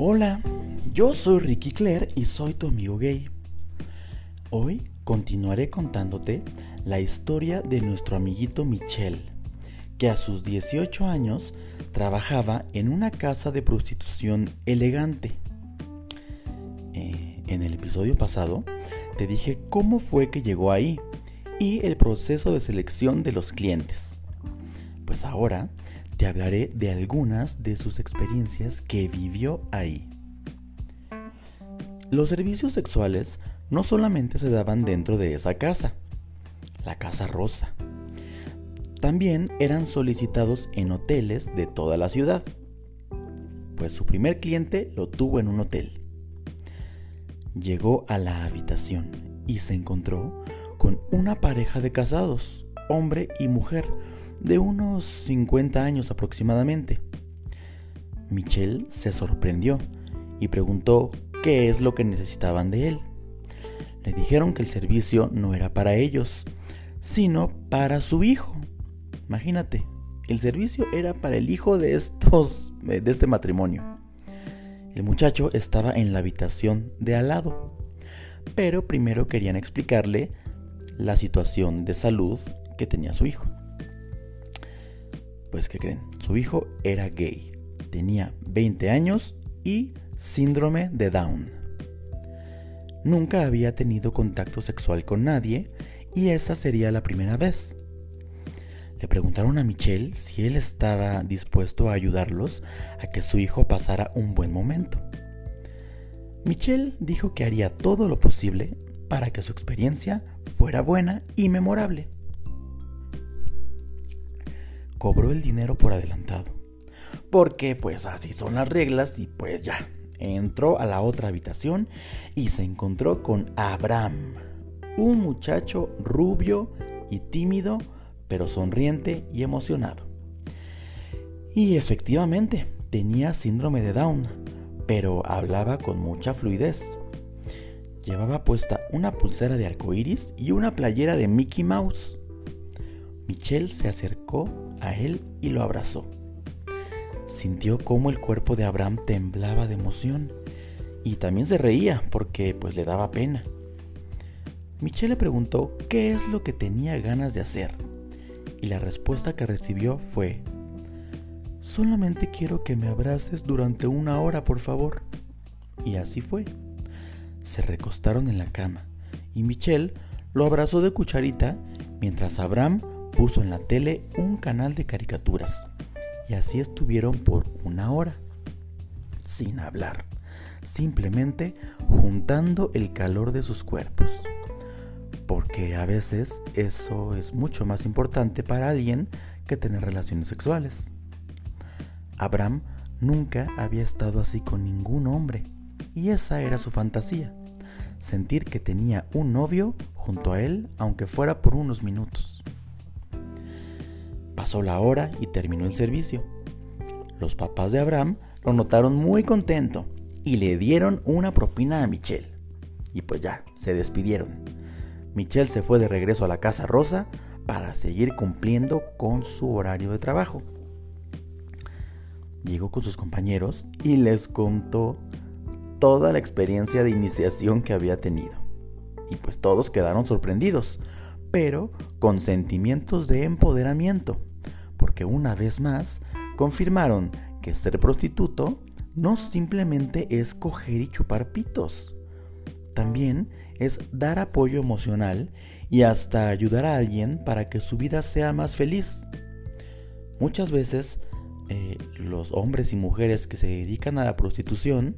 Hola, yo soy Ricky Claire y soy tu amigo gay. Hoy continuaré contándote la historia de nuestro amiguito Michel, que a sus 18 años trabajaba en una casa de prostitución elegante. Eh, en el episodio pasado te dije cómo fue que llegó ahí y el proceso de selección de los clientes. Pues ahora te hablaré de algunas de sus experiencias que vivió ahí. Los servicios sexuales no solamente se daban dentro de esa casa, la Casa Rosa, también eran solicitados en hoteles de toda la ciudad, pues su primer cliente lo tuvo en un hotel. Llegó a la habitación y se encontró con una pareja de casados, hombre y mujer, de unos 50 años aproximadamente. Michelle se sorprendió y preguntó qué es lo que necesitaban de él. Le dijeron que el servicio no era para ellos, sino para su hijo. Imagínate, el servicio era para el hijo de estos de este matrimonio. El muchacho estaba en la habitación de al lado, pero primero querían explicarle la situación de salud que tenía su hijo. Pues que creen, su hijo era gay, tenía 20 años y síndrome de Down. Nunca había tenido contacto sexual con nadie y esa sería la primera vez. Le preguntaron a Michelle si él estaba dispuesto a ayudarlos a que su hijo pasara un buen momento. Michelle dijo que haría todo lo posible para que su experiencia fuera buena y memorable cobró el dinero por adelantado. Porque pues así son las reglas y pues ya. Entró a la otra habitación y se encontró con Abraham, un muchacho rubio y tímido, pero sonriente y emocionado. Y efectivamente, tenía síndrome de Down, pero hablaba con mucha fluidez. Llevaba puesta una pulsera de arcoíris y una playera de Mickey Mouse. Michelle se acercó a él y lo abrazó. Sintió cómo el cuerpo de Abraham temblaba de emoción y también se reía porque pues le daba pena. Michelle le preguntó qué es lo que tenía ganas de hacer y la respuesta que recibió fue, solamente quiero que me abraces durante una hora por favor. Y así fue. Se recostaron en la cama y Michelle lo abrazó de cucharita mientras Abraham puso en la tele un canal de caricaturas y así estuvieron por una hora, sin hablar, simplemente juntando el calor de sus cuerpos. Porque a veces eso es mucho más importante para alguien que tener relaciones sexuales. Abraham nunca había estado así con ningún hombre y esa era su fantasía, sentir que tenía un novio junto a él aunque fuera por unos minutos. Pasó la hora y terminó el servicio. Los papás de Abraham lo notaron muy contento y le dieron una propina a Michelle. Y pues ya, se despidieron. Michelle se fue de regreso a la Casa Rosa para seguir cumpliendo con su horario de trabajo. Llegó con sus compañeros y les contó toda la experiencia de iniciación que había tenido. Y pues todos quedaron sorprendidos, pero con sentimientos de empoderamiento porque una vez más confirmaron que ser prostituto no simplemente es coger y chupar pitos, también es dar apoyo emocional y hasta ayudar a alguien para que su vida sea más feliz. Muchas veces eh, los hombres y mujeres que se dedican a la prostitución,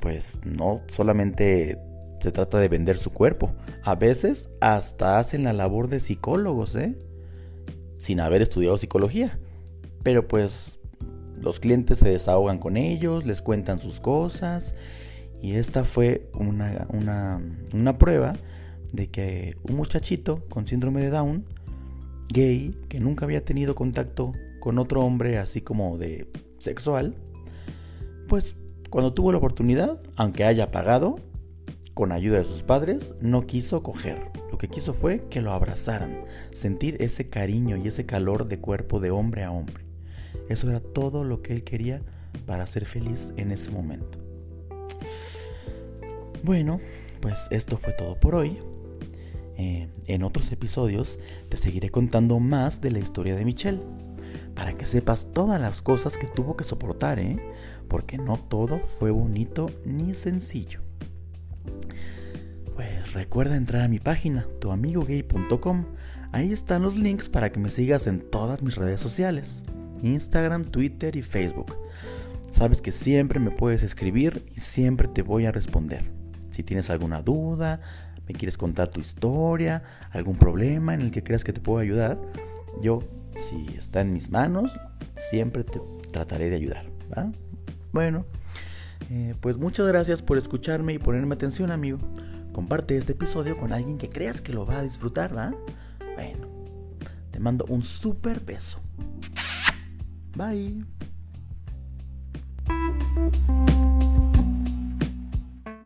pues no solamente se trata de vender su cuerpo, a veces hasta hacen la labor de psicólogos, ¿eh? Sin haber estudiado psicología. Pero pues los clientes se desahogan con ellos, les cuentan sus cosas. Y esta fue una, una, prueba de que un muchachito con síndrome de Down, gay, que nunca había tenido contacto con otro hombre así como de sexual, pues cuando tuvo la oportunidad, aunque haya pagado, con ayuda de sus padres, no quiso coger. Lo que quiso fue que lo abrazaran, sentir ese cariño y ese calor de cuerpo de hombre a hombre. Eso era todo lo que él quería para ser feliz en ese momento. Bueno, pues esto fue todo por hoy. Eh, en otros episodios te seguiré contando más de la historia de Michelle, para que sepas todas las cosas que tuvo que soportar, ¿eh? porque no todo fue bonito ni sencillo. Recuerda entrar a mi página, tuamigogay.com. Ahí están los links para que me sigas en todas mis redes sociales, Instagram, Twitter y Facebook. Sabes que siempre me puedes escribir y siempre te voy a responder. Si tienes alguna duda, me quieres contar tu historia, algún problema en el que creas que te puedo ayudar, yo, si está en mis manos, siempre te trataré de ayudar. Bueno, eh, pues muchas gracias por escucharme y ponerme atención, amigo. Comparte este episodio con alguien que creas que lo va a disfrutar, ¿va? Bueno, te mando un super beso. Bye.